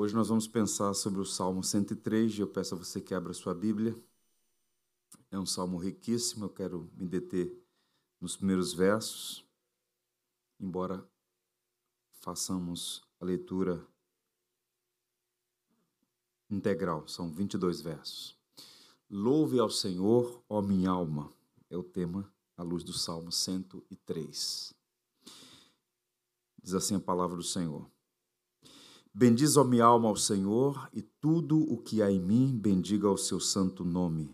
Hoje nós vamos pensar sobre o Salmo 103 e eu peço a você que abra sua Bíblia. É um salmo riquíssimo, eu quero me deter nos primeiros versos, embora façamos a leitura integral, são 22 versos. Louve ao Senhor, ó minha alma, é o tema à luz do Salmo 103. Diz assim a palavra do Senhor. Bendiz, ó minha alma, ao Senhor, e tudo o que há em mim, bendiga ao seu santo nome.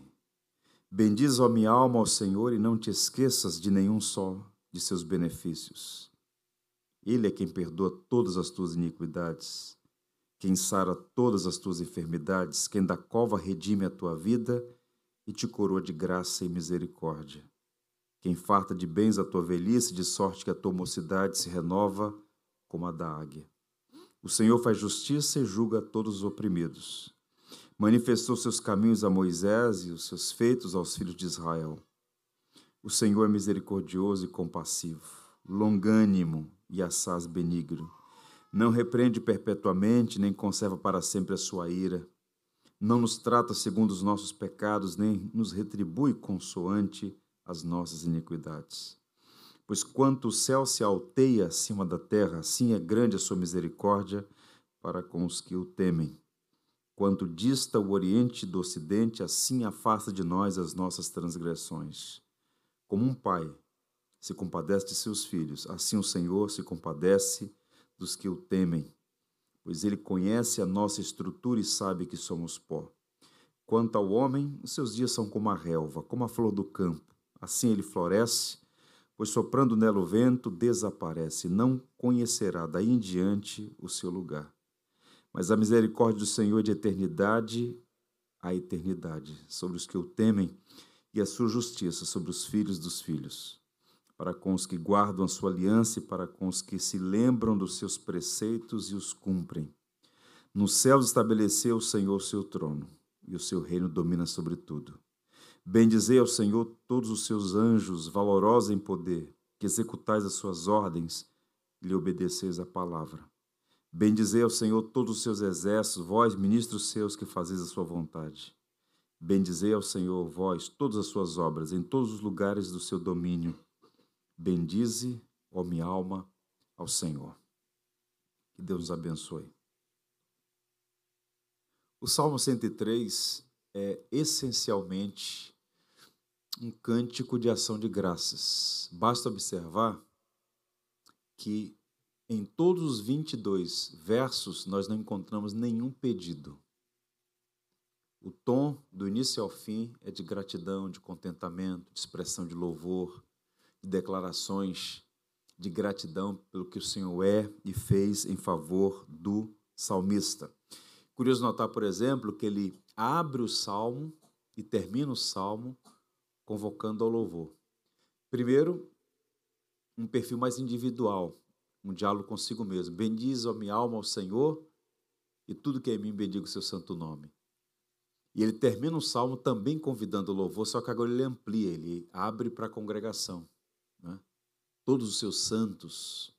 Bendiz, ó minha alma, ao Senhor, e não te esqueças de nenhum só de seus benefícios. Ele é quem perdoa todas as tuas iniquidades, quem sara todas as tuas enfermidades, quem da cova redime a tua vida e te coroa de graça e misericórdia. Quem farta de bens a tua velhice, de sorte que a tua mocidade se renova como a da águia. O Senhor faz justiça e julga todos os oprimidos. Manifestou seus caminhos a Moisés e os seus feitos aos filhos de Israel. O Senhor é misericordioso e compassivo, longânimo e assaz benigno. Não repreende perpetuamente, nem conserva para sempre a sua ira. Não nos trata segundo os nossos pecados, nem nos retribui consoante as nossas iniquidades. Pois quanto o céu se alteia acima da terra, assim é grande a sua misericórdia para com os que o temem. Quanto dista o oriente do ocidente, assim afasta de nós as nossas transgressões. Como um pai se compadece de seus filhos, assim o Senhor se compadece dos que o temem, pois ele conhece a nossa estrutura e sabe que somos pó. Quanto ao homem, os seus dias são como a relva, como a flor do campo. Assim ele floresce, pois soprando nela o vento, desaparece, não conhecerá daí em diante o seu lugar. Mas a misericórdia do Senhor é de eternidade a eternidade sobre os que o temem, e a sua justiça sobre os filhos dos filhos, para com os que guardam a sua aliança e para com os que se lembram dos seus preceitos e os cumprem. Nos céus estabeleceu o Senhor o seu trono, e o seu reino domina sobre tudo. Bendizei ao Senhor todos os seus anjos, valorosos em poder, que executais as suas ordens e lhe obedeceis a palavra. Bendizei ao Senhor todos os seus exércitos, vós, ministros seus, que fazeis a sua vontade. Bendizei ao Senhor, vós, todas as suas obras, em todos os lugares do seu domínio. Bendize, ó minha alma, ao Senhor. Que Deus nos abençoe. O Salmo 103 é essencialmente um cântico de ação de graças. Basta observar que em todos os 22 versos nós não encontramos nenhum pedido. O tom, do início ao fim, é de gratidão, de contentamento, de expressão de louvor, de declarações de gratidão pelo que o Senhor é e fez em favor do salmista. Curioso notar, por exemplo, que ele abre o salmo e termina o salmo convocando ao louvor. Primeiro, um perfil mais individual, um diálogo consigo mesmo. Bendiz a minha alma ao Senhor e tudo que é em mim bendiga o seu santo nome. E ele termina o salmo também convidando o louvor, só que agora ele amplia, ele abre para a congregação. Né? Todos os seus santos,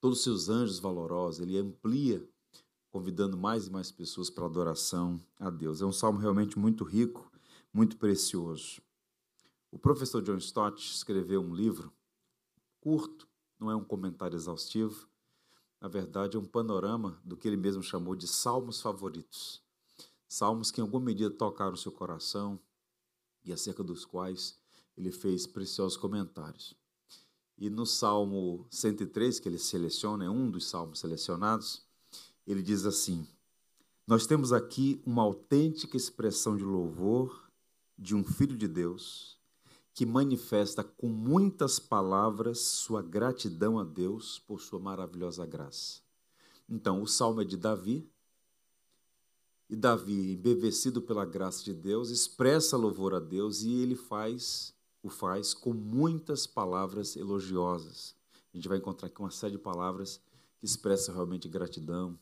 todos os seus anjos valorosos, ele amplia, convidando mais e mais pessoas para adoração a Deus. É um salmo realmente muito rico, muito precioso. O professor John Stott escreveu um livro curto, não é um comentário exaustivo, na verdade é um panorama do que ele mesmo chamou de salmos favoritos. Salmos que em alguma medida tocaram seu coração e acerca dos quais ele fez preciosos comentários. E no Salmo 103, que ele seleciona, é um dos salmos selecionados, ele diz assim: Nós temos aqui uma autêntica expressão de louvor de um filho de Deus que manifesta com muitas palavras sua gratidão a Deus por sua maravilhosa graça. Então, o salmo é de Davi, e Davi, embevecido pela graça de Deus, expressa louvor a Deus e ele faz, o faz com muitas palavras elogiosas. A gente vai encontrar aqui uma série de palavras que expressam realmente gratidão,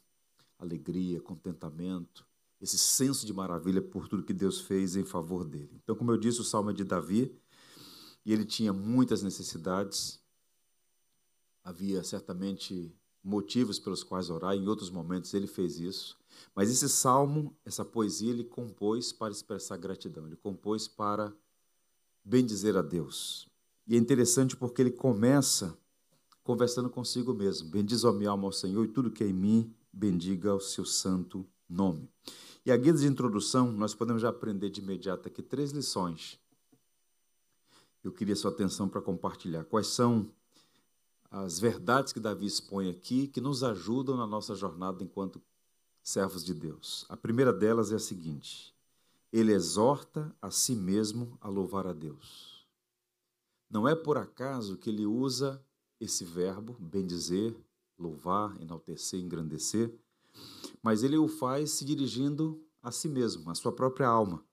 alegria, contentamento, esse senso de maravilha por tudo que Deus fez em favor dele. Então, como eu disse, o salmo é de Davi, e ele tinha muitas necessidades. Havia certamente motivos pelos quais orar, em outros momentos ele fez isso. Mas esse salmo, essa poesia, ele compôs para expressar gratidão, ele compôs para bendizer a Deus. E é interessante porque ele começa conversando consigo mesmo. Bendiz a minha alma ao Senhor e tudo que é em mim, bendiga o seu santo nome. E a guia de introdução, nós podemos já aprender de imediato aqui três lições. Eu queria sua atenção para compartilhar. Quais são as verdades que Davi expõe aqui que nos ajudam na nossa jornada enquanto servos de Deus? A primeira delas é a seguinte: ele exorta a si mesmo a louvar a Deus. Não é por acaso que ele usa esse verbo, bendizer, louvar, enaltecer, engrandecer, mas ele o faz se dirigindo a si mesmo, à sua própria alma.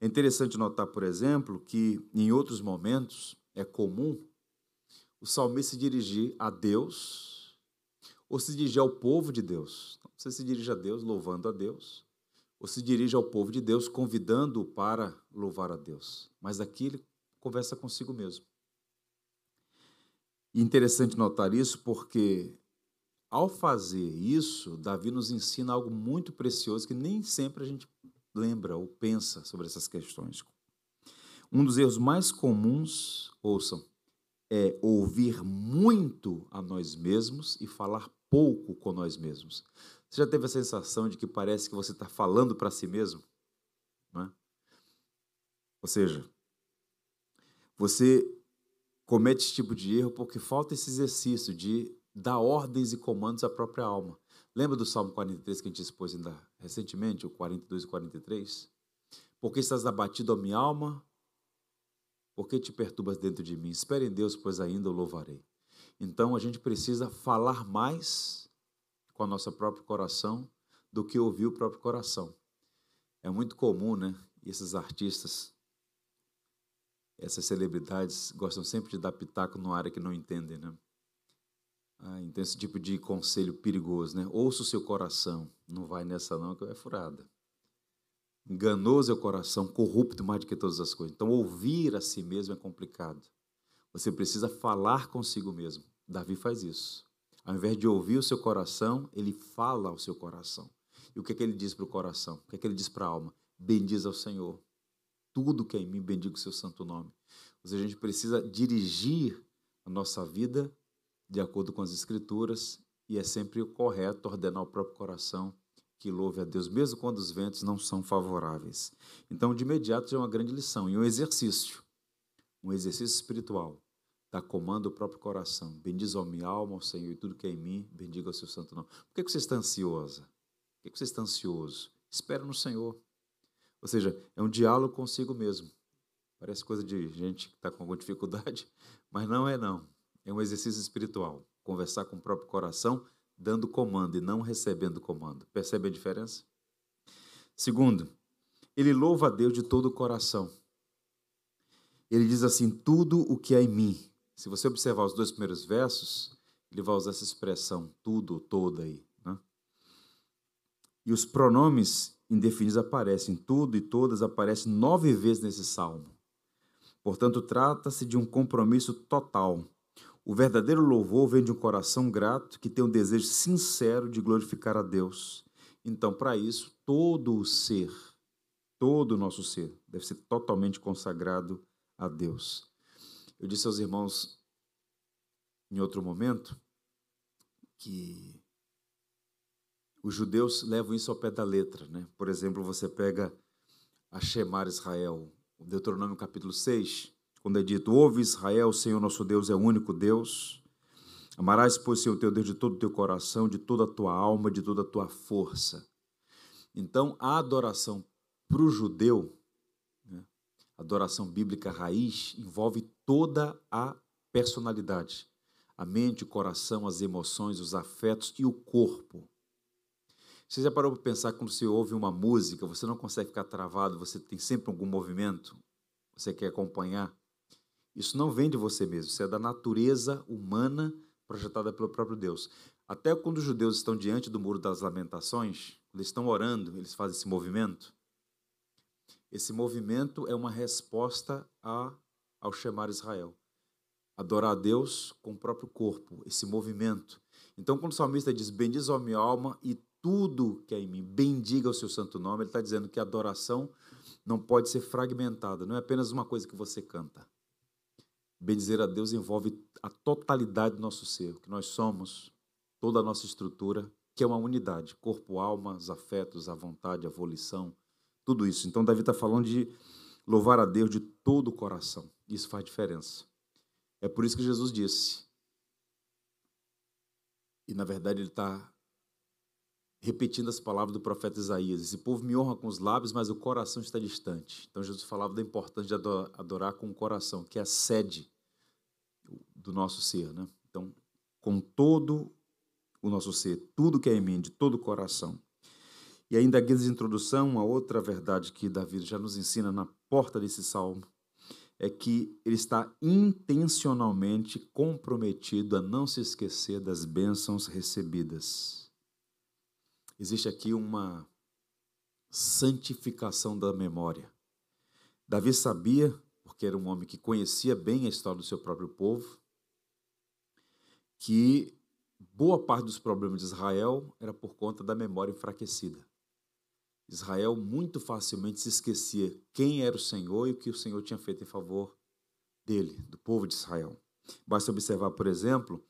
É interessante notar, por exemplo, que em outros momentos é comum o salmista se dirigir a Deus ou se dirigir ao povo de Deus. Você se dirige a Deus louvando a Deus, ou se dirige ao povo de Deus convidando-o para louvar a Deus. Mas aqui ele conversa consigo mesmo. E interessante notar isso porque ao fazer isso, Davi nos ensina algo muito precioso que nem sempre a gente lembra ou pensa sobre essas questões. Um dos erros mais comuns, ouçam, é ouvir muito a nós mesmos e falar pouco com nós mesmos. Você já teve a sensação de que parece que você está falando para si mesmo? Não é? Ou seja, você comete esse tipo de erro porque falta esse exercício de dar ordens e comandos à própria alma. Lembra do Salmo 43 que a gente expôs ainda recentemente, o 42 e 43? Porque estás abatido a minha alma? Por que te perturbas dentro de mim? Espere em Deus, pois ainda o louvarei. Então a gente precisa falar mais com o nosso próprio coração do que ouvir o próprio coração. É muito comum, né? Esses artistas, essas celebridades gostam sempre de dar pitaco numa área que não entendem, né? Ah, então, esse tipo de conselho perigoso, né? Ouça o seu coração. Não vai nessa, não, que é furada. Enganoso é o coração, corrupto mais do que todas as coisas. Então, ouvir a si mesmo é complicado. Você precisa falar consigo mesmo. Davi faz isso. Ao invés de ouvir o seu coração, ele fala ao seu coração. E o que é que ele diz para o coração? O que é que ele diz para a alma? Bendiz ao Senhor. Tudo que é em mim, bendiga o seu santo nome. Ou seja, a gente precisa dirigir a nossa vida de acordo com as Escrituras, e é sempre o correto ordenar o próprio coração que louve a Deus, mesmo quando os ventos não são favoráveis. Então, de imediato, já é uma grande lição e um exercício, um exercício espiritual. Dá comando ao próprio coração. Bendiz a minha alma, ao Senhor, e tudo que é em mim, bendiga o seu santo nome. Por que você está ansiosa? Por que você está ansioso? Espera no Senhor. Ou seja, é um diálogo consigo mesmo. Parece coisa de gente que está com alguma dificuldade, mas não é não. É um exercício espiritual. Conversar com o próprio coração, dando comando e não recebendo comando. Percebe a diferença? Segundo, ele louva a Deus de todo o coração. Ele diz assim: tudo o que é em mim. Se você observar os dois primeiros versos, ele vai usar essa expressão, tudo, toda aí. Né? E os pronomes indefinidos aparecem, tudo e todas aparecem nove vezes nesse salmo. Portanto, trata-se de um compromisso total o verdadeiro louvor vem de um coração grato que tem um desejo sincero de glorificar a Deus. Então, para isso, todo o ser, todo o nosso ser, deve ser totalmente consagrado a Deus. Eu disse aos irmãos em outro momento que os judeus levam isso ao pé da letra. Né? Por exemplo, você pega a Shemar Israel, o Deuteronômio capítulo 6, quando é dito: Ouve Israel, o Senhor nosso Deus é o único Deus. Amarás, pois, o teu Deus de todo o teu coração, de toda a tua alma, de toda a tua força. Então, a adoração para o judeu, né, adoração bíblica raiz, envolve toda a personalidade. A mente, o coração, as emoções, os afetos e o corpo. Você já parou para pensar quando você ouve uma música, você não consegue ficar travado, você tem sempre algum movimento, você quer acompanhar? Isso não vem de você mesmo, isso é da natureza humana projetada pelo próprio Deus. Até quando os judeus estão diante do muro das lamentações, eles estão orando, eles fazem esse movimento. Esse movimento é uma resposta a, ao chamar Israel. Adorar a Deus com o próprio corpo, esse movimento. Então, quando o salmista diz: Bendiz a minha alma e tudo que é em mim, bendiga o seu santo nome, ele está dizendo que a adoração não pode ser fragmentada, não é apenas uma coisa que você canta. Bendizer a Deus envolve a totalidade do nosso ser, que nós somos, toda a nossa estrutura, que é uma unidade: corpo, alma, os afetos, a vontade, a volição, tudo isso. Então, Davi está falando de louvar a Deus de todo o coração. Isso faz diferença. É por isso que Jesus disse, e na verdade ele está repetindo as palavras do profeta Isaías: Esse povo me honra com os lábios, mas o coração está distante. Então Jesus falava da importância de adorar com o coração, que é a sede do nosso ser. Né? Então, com todo o nosso ser, tudo que é em mim, de todo o coração. E ainda a de introdução, uma outra verdade que Davi já nos ensina na porta desse salmo, é que ele está intencionalmente comprometido a não se esquecer das bênçãos recebidas. Existe aqui uma santificação da memória. Davi sabia, porque era um homem que conhecia bem a história do seu próprio povo, que boa parte dos problemas de Israel era por conta da memória enfraquecida. Israel muito facilmente se esquecia quem era o Senhor e o que o Senhor tinha feito em favor dele, do povo de Israel. Basta observar, por exemplo,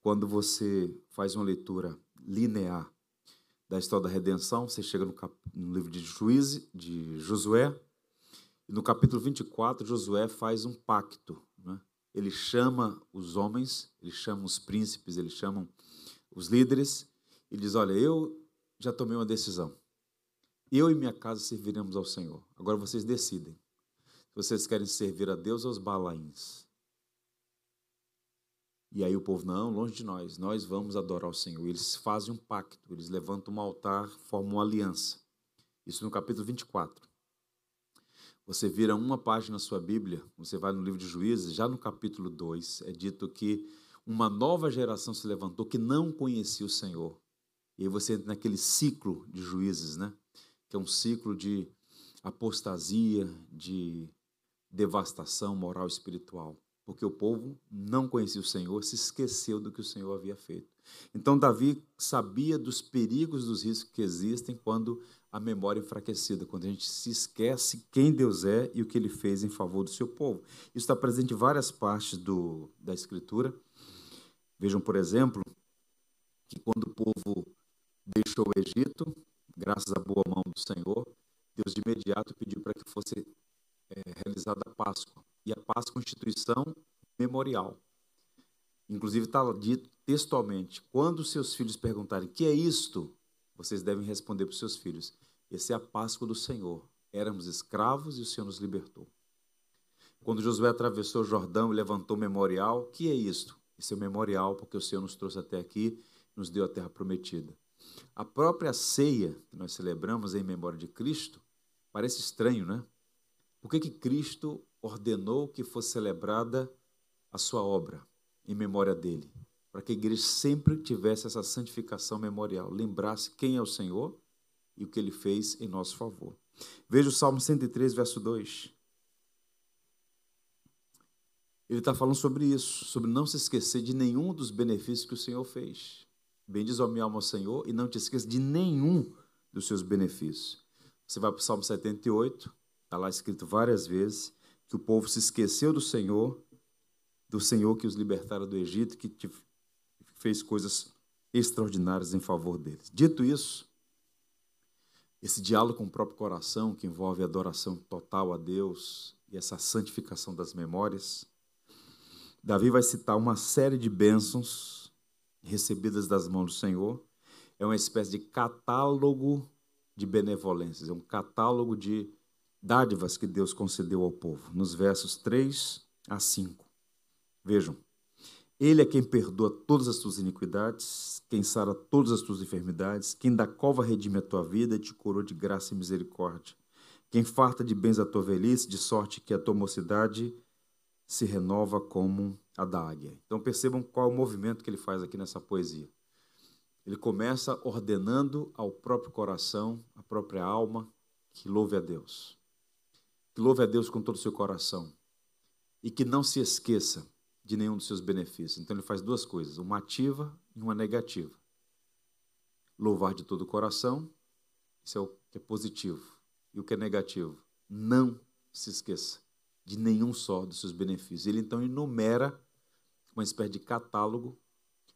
quando você faz uma leitura linear da história da redenção, você chega no, cap... no livro de Juízes, de Josué, e no capítulo 24, Josué faz um pacto. Né? Ele chama os homens, ele chama os príncipes, ele chama os líderes, e diz: Olha, eu já tomei uma decisão. Eu e minha casa serviremos ao Senhor. Agora vocês decidem. Se vocês querem servir a Deus ou aos balaíns. E aí o povo, não, longe de nós, nós vamos adorar o Senhor. Eles fazem um pacto, eles levantam um altar, formam uma aliança. Isso no capítulo 24. Você vira uma página na sua Bíblia, você vai no livro de Juízes, já no capítulo 2, é dito que uma nova geração se levantou que não conhecia o Senhor. E aí você entra naquele ciclo de juízes, né? que é um ciclo de apostasia, de devastação moral e espiritual, porque o povo não conhecia o Senhor, se esqueceu do que o Senhor havia feito. Então Davi sabia dos perigos, dos riscos que existem quando a memória é enfraquecida, quando a gente se esquece quem Deus é e o que ele fez em favor do seu povo. Isso está presente em várias partes do, da Escritura. Vejam, por exemplo, que quando o povo deixou o Egito, graças à boa mão do Senhor, Deus de imediato pediu para que fosse é, realizada a Páscoa. E a Páscoa uma instituição memorial. Inclusive está dito textualmente: quando seus filhos perguntarem que é isto, vocês devem responder para os seus filhos: essa é a Páscoa do Senhor. Éramos escravos e o Senhor nos libertou. Quando Josué atravessou o Jordão e levantou o memorial, que é isto? Esse é o memorial porque o Senhor nos trouxe até aqui, nos deu a terra prometida. A própria ceia que nós celebramos em memória de Cristo parece estranho, né? Por que, que Cristo ordenou que fosse celebrada a sua obra em memória dele? Para que a igreja sempre tivesse essa santificação memorial, lembrasse quem é o Senhor e o que ele fez em nosso favor. Veja o Salmo 103, verso 2. Ele está falando sobre isso, sobre não se esquecer de nenhum dos benefícios que o Senhor fez. Bendiz a minha alma ao Senhor e não te esqueça de nenhum dos seus benefícios. Você vai para o Salmo 78, está lá escrito várias vezes que o povo se esqueceu do Senhor, do Senhor que os libertara do Egito, que fez coisas extraordinárias em favor deles. Dito isso, esse diálogo com o próprio coração, que envolve adoração total a Deus e essa santificação das memórias, Davi vai citar uma série de bênçãos recebidas das mãos do Senhor, é uma espécie de catálogo de benevolências, é um catálogo de dádivas que Deus concedeu ao povo, nos versos 3 a 5. Vejam, Ele é quem perdoa todas as tuas iniquidades, quem sara todas as tuas enfermidades, quem da cova redime a tua vida e te curou de graça e misericórdia, quem farta de bens a tua velhice, de sorte que a tua mocidade se renova como a da águia. Então percebam qual é o movimento que ele faz aqui nessa poesia. Ele começa ordenando ao próprio coração, à própria alma, que louve a Deus. Que louve a Deus com todo o seu coração. E que não se esqueça de nenhum dos seus benefícios. Então ele faz duas coisas, uma ativa e uma negativa. Louvar de todo o coração, isso é o que é positivo. E o que é negativo? Não se esqueça de nenhum só dos seus benefícios. Ele então enumera uma espécie de catálogo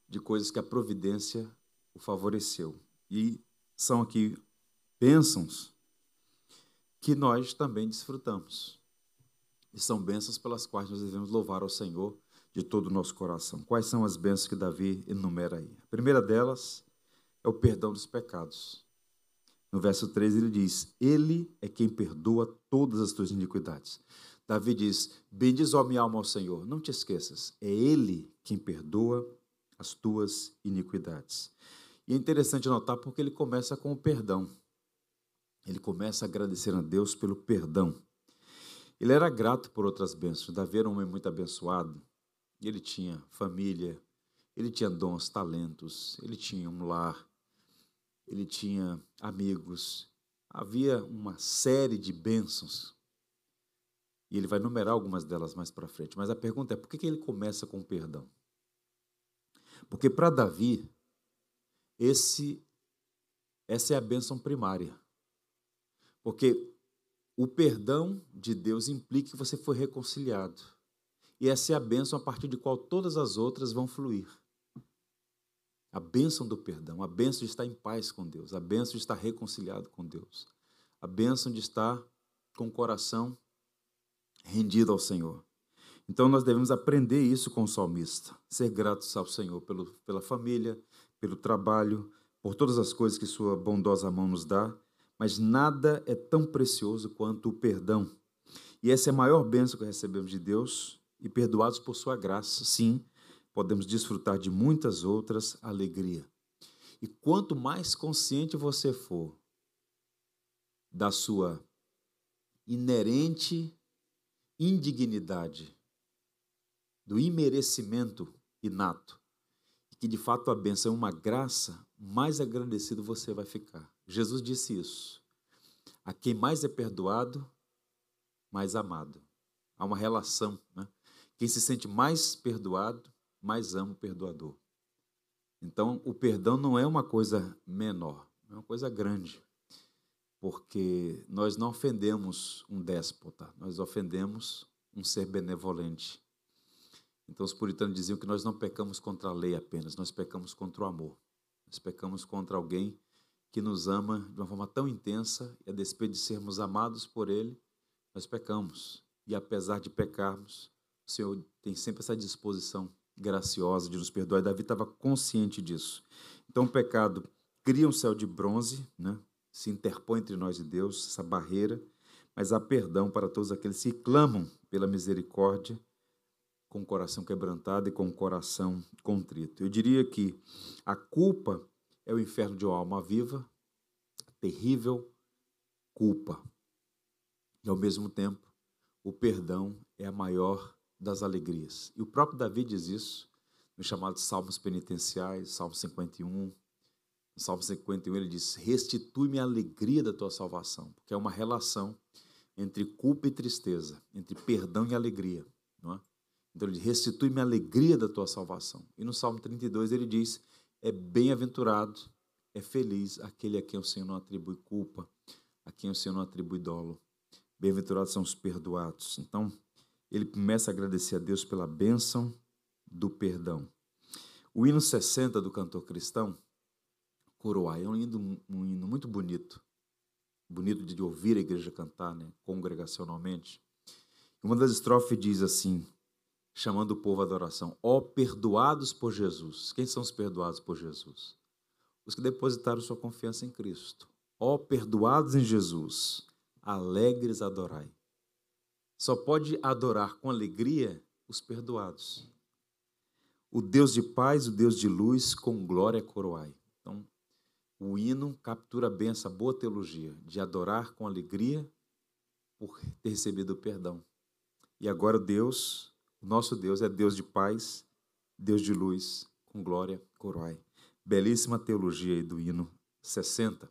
de coisas que a providência o favoreceu. E são aqui bênçãos que nós também desfrutamos. E são bênçãos pelas quais nós devemos louvar ao Senhor de todo o nosso coração. Quais são as bênçãos que Davi enumera aí? A primeira delas é o perdão dos pecados. No verso 3 ele diz: Ele é quem perdoa todas as tuas iniquidades. Davi diz: Bendiz, ó minha alma ao Senhor. Não te esqueças, é Ele quem perdoa as tuas iniquidades. E é interessante notar porque ele começa com o perdão. Ele começa agradecendo a Deus pelo perdão. Ele era grato por outras bênçãos. Davi era um homem muito abençoado. Ele tinha família, ele tinha dons, talentos, ele tinha um lar, ele tinha amigos. Havia uma série de bênçãos. E ele vai numerar algumas delas mais para frente. Mas a pergunta é: por que ele começa com o perdão? Porque para Davi, esse, essa é a bênção primária. Porque o perdão de Deus implica que você foi reconciliado. E essa é a bênção a partir de qual todas as outras vão fluir. A bênção do perdão, a bênção de estar em paz com Deus, a bênção de estar reconciliado com Deus, a bênção de estar com o coração rendido ao Senhor. Então nós devemos aprender isso com o salmista, ser gratos ao Senhor pelo, pela família, pelo trabalho, por todas as coisas que Sua bondosa mão nos dá, mas nada é tão precioso quanto o perdão. E essa é a maior bênção que recebemos de Deus, e perdoados por Sua graça, sim, podemos desfrutar de muitas outras alegria. E quanto mais consciente você for da sua inerente indignidade, do imerecimento inato, que de fato a benção é uma graça, mais agradecido você vai ficar. Jesus disse isso. A quem mais é perdoado, mais amado. Há uma relação. Né? Quem se sente mais perdoado, mais ama o perdoador. Então, o perdão não é uma coisa menor, é uma coisa grande. Porque nós não ofendemos um déspota, nós ofendemos um ser benevolente. Então, os puritanos diziam que nós não pecamos contra a lei apenas, nós pecamos contra o amor. Nós pecamos contra alguém que nos ama de uma forma tão intensa e a despeito de sermos amados por Ele, nós pecamos. E apesar de pecarmos, o Senhor tem sempre essa disposição graciosa de nos perdoar. E Davi estava consciente disso. Então, o pecado cria um céu de bronze, né? se interpõe entre nós e Deus, essa barreira, mas há perdão para todos aqueles que clamam pela misericórdia com o coração quebrantado e com o coração contrito. Eu diria que a culpa é o inferno de uma alma viva, terrível culpa. E ao mesmo tempo, o perdão é a maior das alegrias. E o próprio Davi diz isso nos chamados Salmos Penitenciais, Salmo 51. No Salmo 51 ele diz: Restitui-me a alegria da tua salvação, porque é uma relação entre culpa e tristeza, entre perdão e alegria. Não é? Então ele restitui-me a alegria da tua salvação. E no Salmo 32 ele diz: é bem-aventurado, é feliz aquele a quem o Senhor não atribui culpa, a quem o Senhor não atribui dolo. Bem-aventurados são os perdoados. Então, ele começa a agradecer a Deus pela bênção do perdão. O hino 60 do cantor cristão, Coroai, é um hino, um hino muito bonito, bonito de ouvir a igreja cantar, né, congregacionalmente. Uma das estrofes diz assim: chamando o povo à adoração. Ó, oh, perdoados por Jesus. Quem são os perdoados por Jesus? Os que depositaram sua confiança em Cristo. Ó, oh, perdoados em Jesus, alegres adorai. Só pode adorar com alegria os perdoados. O Deus de paz, o Deus de luz, com glória coroai. Então, o hino captura bem essa boa teologia de adorar com alegria por ter recebido o perdão. E agora Deus nosso Deus é Deus de paz, Deus de luz, com glória, coroai. Belíssima teologia aí do hino 60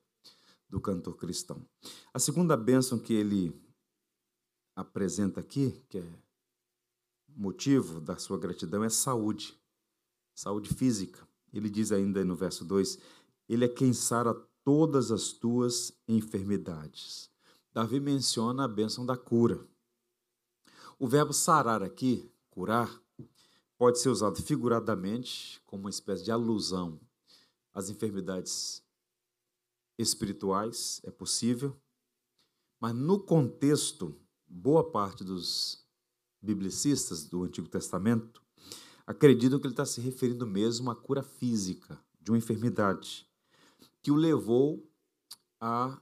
do cantor cristão. A segunda bênção que ele apresenta aqui, que é motivo da sua gratidão é saúde, saúde física. Ele diz ainda no verso 2: Ele é quem sara todas as tuas enfermidades. Davi menciona a bênção da cura. O verbo sarar aqui, curar, pode ser usado figuradamente como uma espécie de alusão às enfermidades espirituais, é possível, mas no contexto, boa parte dos biblicistas do Antigo Testamento acreditam que ele está se referindo mesmo à cura física de uma enfermidade que o levou à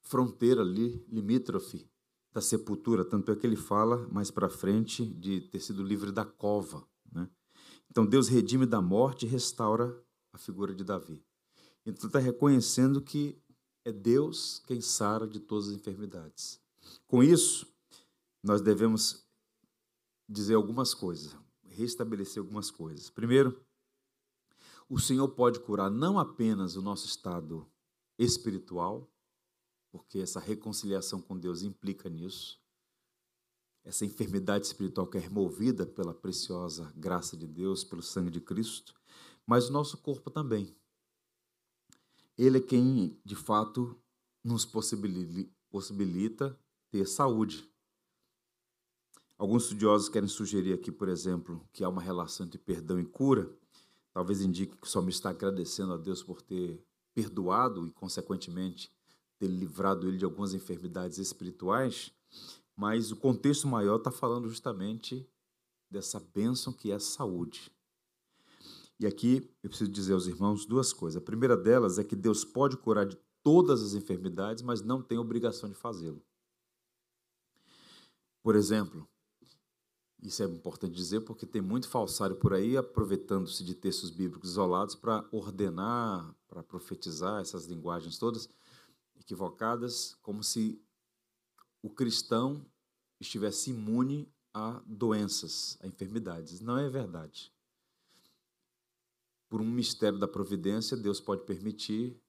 fronteira ali, limítrofe da sepultura. Tanto é que ele fala mais para frente de ter sido livre da cova. Né? Então Deus redime da morte e restaura a figura de Davi. Então está reconhecendo que é Deus quem sara de todas as enfermidades. Com isso, nós devemos dizer algumas coisas, restabelecer algumas coisas. Primeiro, o Senhor pode curar não apenas o nosso estado espiritual, porque essa reconciliação com Deus implica nisso, essa enfermidade espiritual que é removida pela preciosa graça de Deus, pelo sangue de Cristo, mas o nosso corpo também. Ele é quem, de fato, nos possibilita ter saúde. Alguns estudiosos querem sugerir aqui, por exemplo, que há uma relação entre perdão e cura, talvez indique que o salmista está agradecendo a Deus por ter perdoado e, consequentemente, ter livrado ele de algumas enfermidades espirituais, mas o contexto maior está falando justamente dessa bênção que é a saúde. E aqui eu preciso dizer aos irmãos duas coisas. A primeira delas é que Deus pode curar de todas as enfermidades, mas não tem obrigação de fazê-lo. Por exemplo, isso é importante dizer porque tem muito falsário por aí aproveitando-se de textos bíblicos isolados para ordenar, para profetizar essas linguagens todas equivocadas, como se o cristão estivesse imune a doenças, a enfermidades. Não é verdade. Por um mistério da providência, Deus pode permitir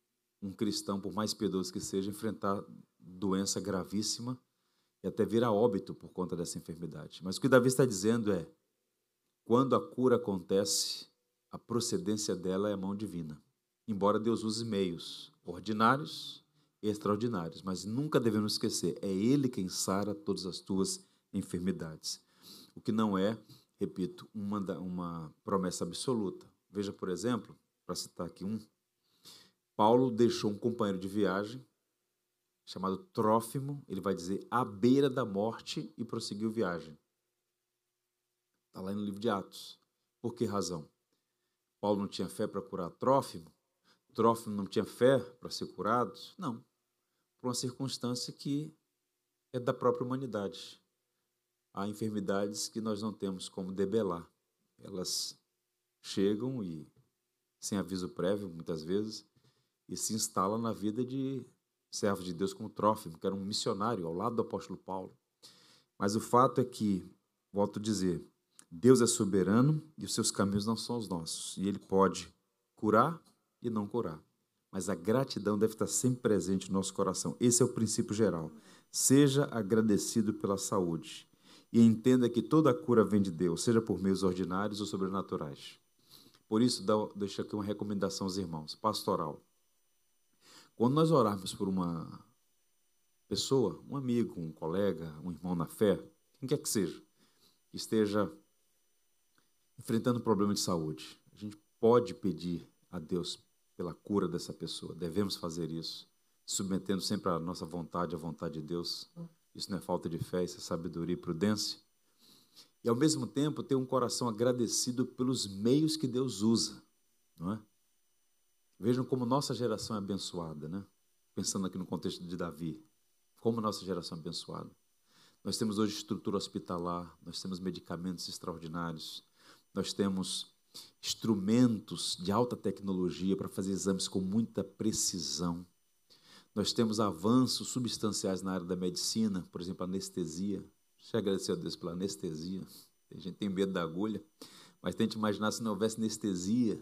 um cristão, por mais piedoso que seja, enfrentar doença gravíssima e até vir a óbito por conta dessa enfermidade. Mas o que Davi está dizendo é: quando a cura acontece, a procedência dela é a mão divina. Embora Deus use meios ordinários extraordinários, mas nunca devemos esquecer: é Ele quem sara todas as tuas enfermidades. O que não é, repito, uma, uma promessa absoluta. Veja, por exemplo, para citar aqui um, Paulo deixou um companheiro de viagem chamado Trófimo, ele vai dizer à beira da morte e prosseguiu viagem. Está lá no livro de Atos. Por que razão? Paulo não tinha fé para curar Trófimo? Trófimo não tinha fé para ser curado? Não. Por uma circunstância que é da própria humanidade. Há enfermidades que nós não temos como debelar. Elas chegam e, sem aviso prévio, muitas vezes, e se instalam na vida de servo de Deus como Trófimo, que era um missionário ao lado do apóstolo Paulo. Mas o fato é que, volto a dizer, Deus é soberano e os seus caminhos não são os nossos. E ele pode curar e não curar. Mas a gratidão deve estar sempre presente no nosso coração. Esse é o princípio geral. Seja agradecido pela saúde. E entenda que toda cura vem de Deus, seja por meios ordinários ou sobrenaturais. Por isso, deixo aqui uma recomendação aos irmãos, pastoral. Quando nós orarmos por uma pessoa, um amigo, um colega, um irmão na fé, quem quer que seja, que esteja enfrentando um problema de saúde, a gente pode pedir a Deus pela cura dessa pessoa. Devemos fazer isso, submetendo sempre a nossa vontade à vontade de Deus. Isso não é falta de fé, isso é sabedoria e prudência. E ao mesmo tempo ter um coração agradecido pelos meios que Deus usa, não é? Vejam como nossa geração é abençoada, né? Pensando aqui no contexto de Davi, como nossa geração é abençoada. Nós temos hoje estrutura hospitalar, nós temos medicamentos extraordinários, nós temos instrumentos de alta tecnologia para fazer exames com muita precisão. Nós temos avanços substanciais na área da medicina, por exemplo, anestesia. Deixa eu agradecer a Deus pela anestesia. A gente tem medo da agulha, mas tente imaginar se não houvesse anestesia,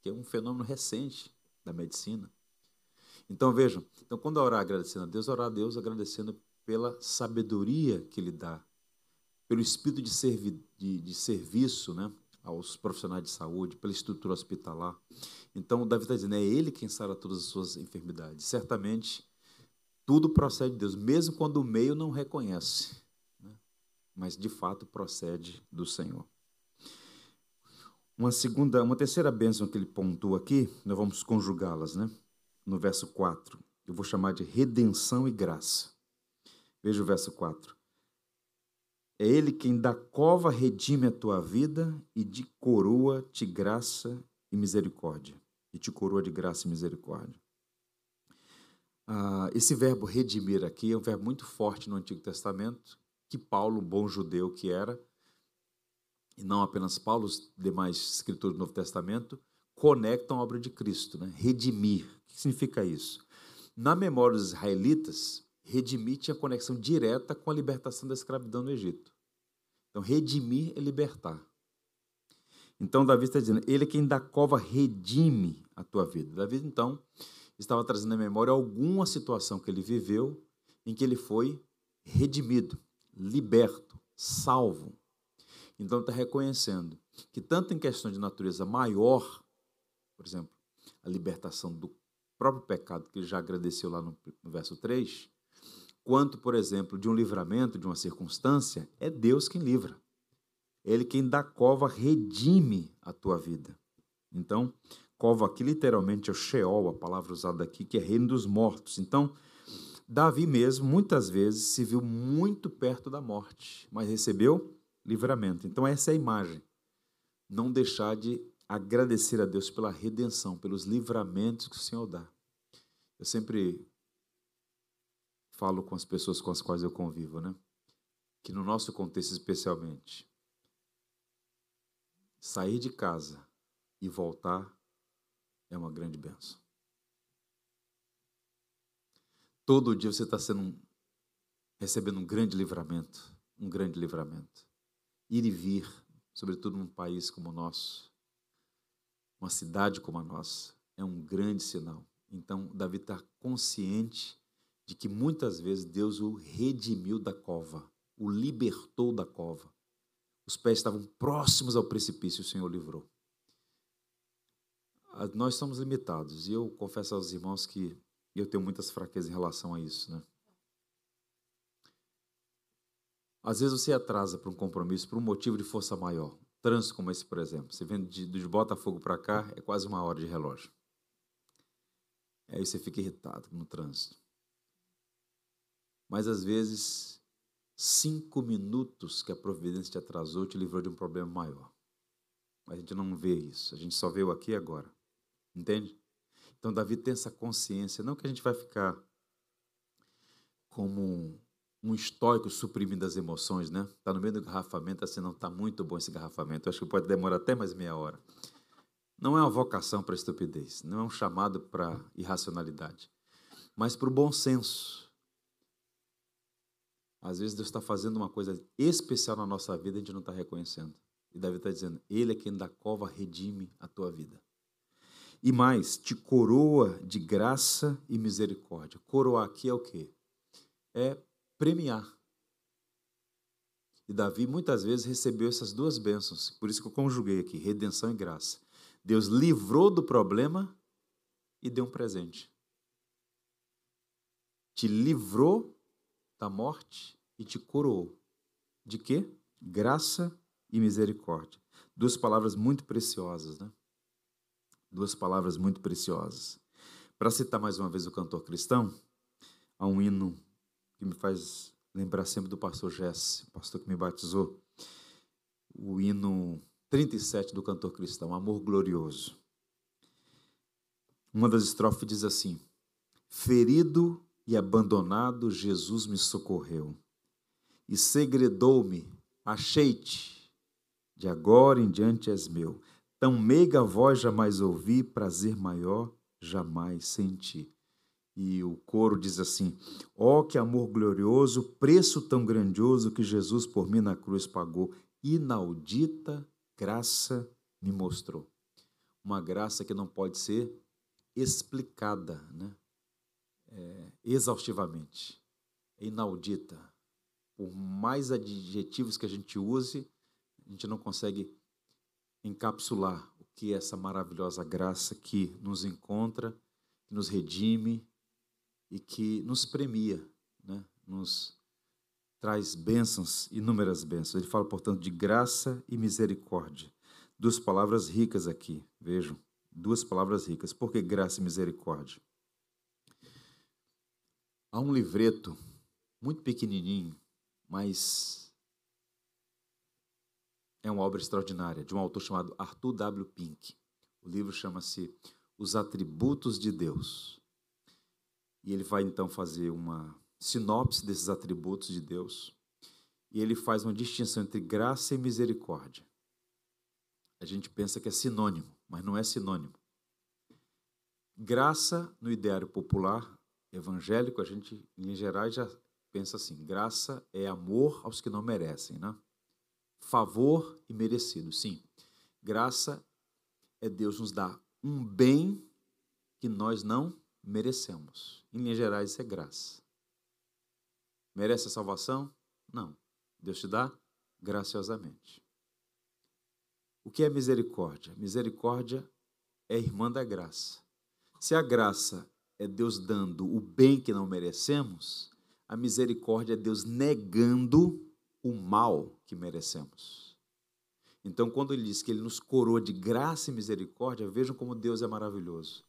que é um fenômeno recente da medicina. Então vejam, então quando orar agradecendo a Deus, orar a Deus agradecendo pela sabedoria que Ele dá, pelo espírito de, servi, de, de serviço né, aos profissionais de saúde, pela estrutura hospitalar. Então, Davi está dizendo, é Ele quem sara todas as suas enfermidades. Certamente, tudo procede de Deus, mesmo quando o meio não reconhece. Né? Mas, de fato, procede do Senhor. Uma segunda, uma terceira bênção que ele pontua aqui, nós vamos conjugá-las, né? No verso 4. Eu vou chamar de redenção e graça. Veja o verso 4. É ele quem da cova redime a tua vida e de coroa te graça e misericórdia. E te coroa de graça e misericórdia. Ah, esse verbo redimir aqui é um verbo muito forte no Antigo Testamento, que Paulo, bom judeu que era, e não apenas Paulo, os demais escritores do Novo Testamento, conectam a obra de Cristo, né? redimir. O que significa isso? Na memória dos israelitas, redimir tinha conexão direta com a libertação da escravidão no Egito. Então, redimir é libertar. Então, Davi está dizendo, ele é quem da cova redime a tua vida. Davi, então, estava trazendo à memória alguma situação que ele viveu em que ele foi redimido, liberto, salvo. Então está reconhecendo que tanto em questão de natureza maior, por exemplo, a libertação do próprio pecado que ele já agradeceu lá no, no verso 3, quanto, por exemplo, de um livramento, de uma circunstância, é Deus quem livra. Ele quem da cova redime a tua vida. Então, cova aqui literalmente é o Sheol, a palavra usada aqui, que é reino dos mortos. Então, Davi mesmo, muitas vezes, se viu muito perto da morte, mas recebeu livramento. Então, essa é a imagem. Não deixar de agradecer a Deus pela redenção, pelos livramentos que o Senhor dá. Eu sempre falo com as pessoas com as quais eu convivo, né? Que no nosso contexto especialmente, sair de casa e voltar é uma grande benção. Todo dia você está sendo recebendo um grande livramento, um grande livramento ir e vir, sobretudo num país como o nosso, uma cidade como a nossa, é um grande sinal. Então, Davi está consciente de que muitas vezes Deus o redimiu da cova, o libertou da cova. Os pés estavam próximos ao precipício, o Senhor livrou. Ah, nós somos limitados e eu confesso aos irmãos que eu tenho muitas fraquezas em relação a isso, né? Às vezes você atrasa para um compromisso por um motivo de força maior. Trânsito como esse, por exemplo. Você vem de, de Botafogo para cá, é quase uma hora de relógio. Aí você fica irritado no trânsito. Mas às vezes, cinco minutos que a providência te atrasou te livrou de um problema maior. A gente não vê isso. A gente só vê o aqui e agora. Entende? Então, Davi tem essa consciência. Não que a gente vai ficar como um estoico suprimindo as emoções, né? Está no meio do garrafamento, assim, não está muito bom esse garrafamento. Eu acho que pode demorar até mais meia hora. Não é uma vocação para estupidez, não é um chamado para irracionalidade, mas para o bom senso. Às vezes Deus está fazendo uma coisa especial na nossa vida e a gente não está reconhecendo. E Davi está dizendo: Ele é quem da cova redime a tua vida. E mais, te coroa de graça e misericórdia. Coroar aqui é o quê? É premiar. E Davi muitas vezes recebeu essas duas bênçãos, por isso que eu conjuguei aqui, redenção e graça. Deus livrou do problema e deu um presente. Te livrou da morte e te coroou. De quê? Graça e misericórdia. Duas palavras muito preciosas, né? Duas palavras muito preciosas. Para citar mais uma vez o cantor cristão, há um hino que me faz lembrar sempre do pastor Jesse, pastor que me batizou, o hino 37 do cantor cristão, Amor Glorioso. Uma das estrofes diz assim: Ferido e abandonado, Jesus me socorreu, e segredou-me, achei-te, de agora em diante és meu. Tão meiga voz jamais ouvi, prazer maior jamais senti. E o coro diz assim: Ó oh, que amor glorioso, preço tão grandioso que Jesus por mim na cruz pagou, inaudita graça me mostrou. Uma graça que não pode ser explicada né? É, exaustivamente. É inaudita. por mais adjetivos que a gente use, a gente não consegue encapsular o que é essa maravilhosa graça que nos encontra, que nos redime e que nos premia, né? nos traz bênçãos, inúmeras bênçãos. Ele fala, portanto, de graça e misericórdia. Duas palavras ricas aqui, vejam, duas palavras ricas. Por que graça e misericórdia? Há um livreto muito pequenininho, mas é uma obra extraordinária, de um autor chamado Arthur W. Pink. O livro chama-se Os Atributos de Deus. E ele vai então fazer uma sinopse desses atributos de Deus. E ele faz uma distinção entre graça e misericórdia. A gente pensa que é sinônimo, mas não é sinônimo. Graça, no ideário popular evangélico, a gente, em geral, já pensa assim: graça é amor aos que não merecem, né? Favor e merecido, sim. Graça é Deus nos dar um bem que nós não merecemos. Em linhas gerais, isso é graça. Merece a salvação? Não. Deus te dá graciosamente. O que é misericórdia? Misericórdia é irmã da graça. Se a graça é Deus dando o bem que não merecemos, a misericórdia é Deus negando o mal que merecemos. Então, quando ele diz que ele nos coroa de graça e misericórdia, vejam como Deus é maravilhoso.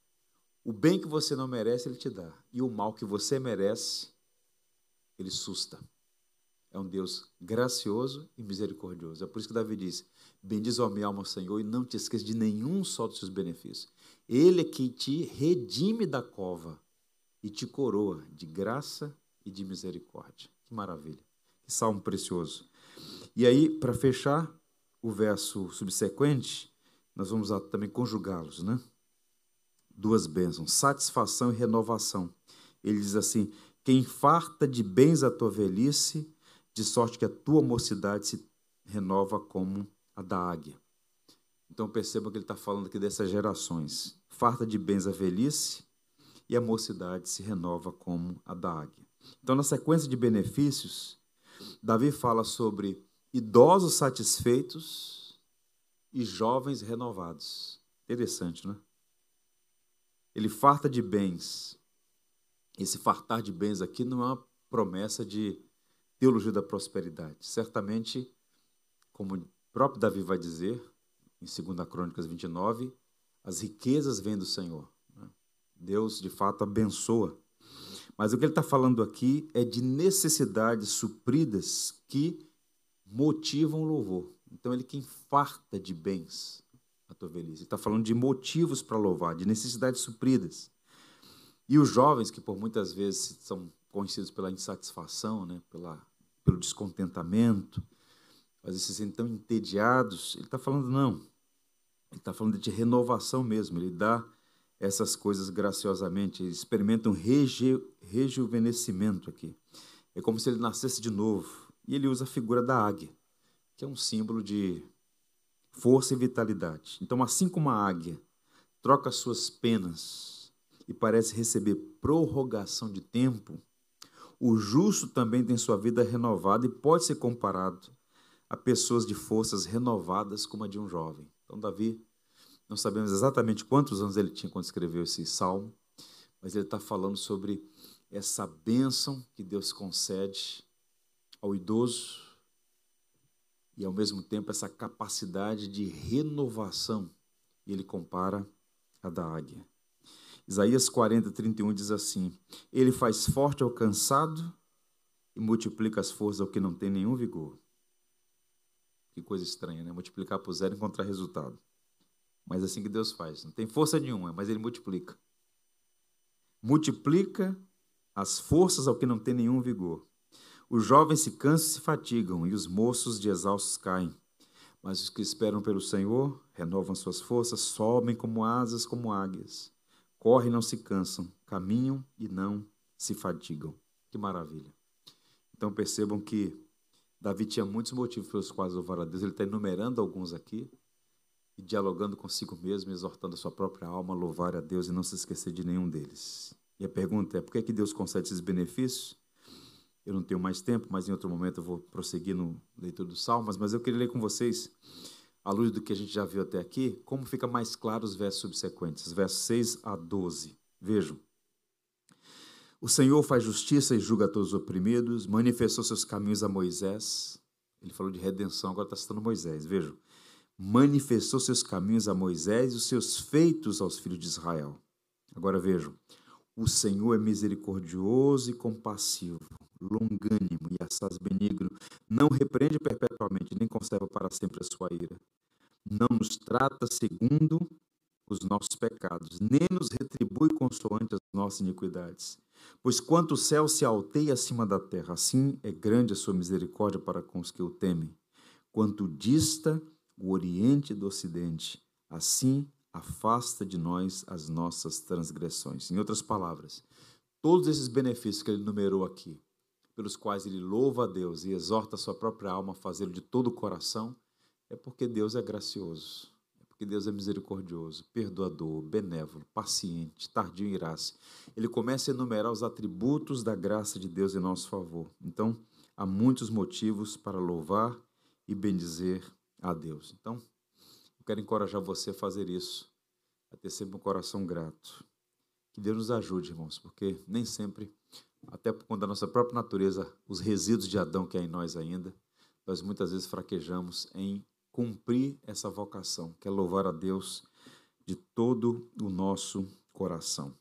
O bem que você não merece, ele te dá, e o mal que você merece, ele susta. É um Deus gracioso e misericordioso. É por isso que Davi diz: Bendiz a minha alma, Senhor, e não te esqueça de nenhum só dos seus benefícios. Ele é quem te redime da cova e te coroa de graça e de misericórdia. Que maravilha. Que salmo precioso. E aí, para fechar o verso subsequente, nós vamos também conjugá-los, né? Duas bênçãos, satisfação e renovação. Ele diz assim: quem farta de bens a tua velhice, de sorte que a tua mocidade se renova como a da águia. Então perceba que ele está falando aqui dessas gerações. Farta de bens a velhice e a mocidade se renova como a da águia. Então, na sequência de benefícios, Davi fala sobre idosos satisfeitos e jovens renovados. Interessante, né? Ele farta de bens esse fartar de bens aqui não é uma promessa de teologia da prosperidade. Certamente, como o próprio Davi vai dizer, em 2 Crônicas 29, as riquezas vêm do Senhor. Né? Deus, de fato, abençoa. Mas o que ele está falando aqui é de necessidades supridas que motivam louvor. Então, ele quem farta de bens a tua velhice. Ele está falando de motivos para louvar, de necessidades supridas. E os jovens, que por muitas vezes são conhecidos pela insatisfação, né, pela, pelo descontentamento, às vezes se sentem tão entediados, ele está falando, não. Ele está falando de renovação mesmo. Ele dá essas coisas graciosamente. Ele experimenta um reju, rejuvenescimento aqui. É como se ele nascesse de novo. E ele usa a figura da águia, que é um símbolo de força e vitalidade. Então, assim como a águia troca suas penas e parece receber prorrogação de tempo, o justo também tem sua vida renovada e pode ser comparado a pessoas de forças renovadas como a de um jovem. Então, Davi, não sabemos exatamente quantos anos ele tinha quando escreveu esse salmo, mas ele está falando sobre essa bênção que Deus concede ao idoso e, ao mesmo tempo, essa capacidade de renovação. E ele compara a da águia. Isaías 40, 31 diz assim: Ele faz forte ao cansado e multiplica as forças ao que não tem nenhum vigor. Que coisa estranha, né? Multiplicar por zero e encontrar resultado. Mas é assim que Deus faz. Não tem força nenhuma, mas Ele multiplica. Multiplica as forças ao que não tem nenhum vigor. Os jovens se cansam e se fatigam, e os moços de exaustos caem. Mas os que esperam pelo Senhor renovam suas forças, sobem como asas, como águias correm e não se cansam, caminham e não se fatigam. Que maravilha. Então percebam que Davi tinha muitos motivos pelos quais louvar a Deus. Ele está enumerando alguns aqui e dialogando consigo mesmo, exortando a sua própria alma a louvar a Deus e não se esquecer de nenhum deles. E a pergunta é: por que, é que Deus concede esses benefícios? Eu não tenho mais tempo, mas em outro momento eu vou prosseguir no leitura dos Salmos, mas eu queria ler com vocês, à luz do que a gente já viu até aqui, como fica mais claro os versos subsequentes, versos 6 a 12. Vejam. O Senhor faz justiça e julga todos os oprimidos, manifestou seus caminhos a Moisés. Ele falou de redenção, agora está citando Moisés. Vejam. Manifestou seus caminhos a Moisés e os seus feitos aos filhos de Israel. Agora vejam. O Senhor é misericordioso e compassivo, longânimo e assaz benigno, não repreende perpetuamente, nem conserva para sempre a sua ira. Não nos trata segundo os nossos pecados, nem nos retribui consoante as nossas iniquidades. Pois quanto o céu se alteia acima da terra, assim é grande a sua misericórdia para com os que o temem. Quanto dista o oriente do ocidente, assim afasta de nós as nossas transgressões. Em outras palavras, todos esses benefícios que ele numerou aqui, pelos quais ele louva a Deus e exorta a sua própria alma a fazê-lo de todo o coração, é porque Deus é gracioso, porque Deus é misericordioso, perdoador, benévolo, paciente, tardio em graça. Ele começa a enumerar os atributos da graça de Deus em nosso favor. Então, há muitos motivos para louvar e bendizer a Deus. Então, eu quero encorajar você a fazer isso, a ter sempre um coração grato. Que Deus nos ajude, irmãos, porque nem sempre até por conta da nossa própria natureza, os resíduos de Adão que há em nós ainda, nós muitas vezes fraquejamos em cumprir essa vocação, que é louvar a Deus de todo o nosso coração.